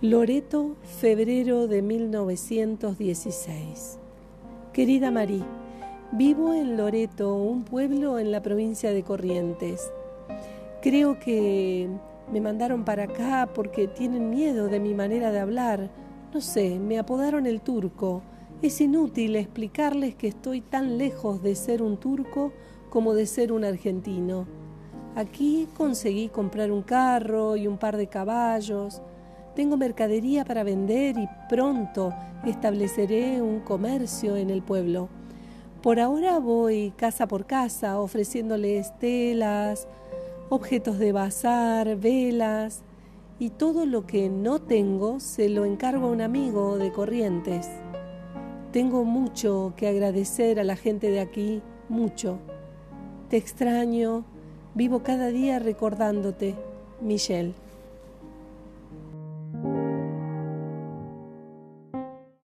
Loreto, febrero de 1916. Querida Marí, vivo en Loreto, un pueblo en la provincia de Corrientes. Creo que me mandaron para acá porque tienen miedo de mi manera de hablar. No sé, me apodaron el turco. Es inútil explicarles que estoy tan lejos de ser un turco como de ser un argentino. Aquí conseguí comprar un carro y un par de caballos. Tengo mercadería para vender y pronto estableceré un comercio en el pueblo. Por ahora voy casa por casa ofreciéndoles telas, objetos de bazar, velas y todo lo que no tengo se lo encargo a un amigo de Corrientes. Tengo mucho que agradecer a la gente de aquí, mucho. Te extraño, vivo cada día recordándote, Michelle.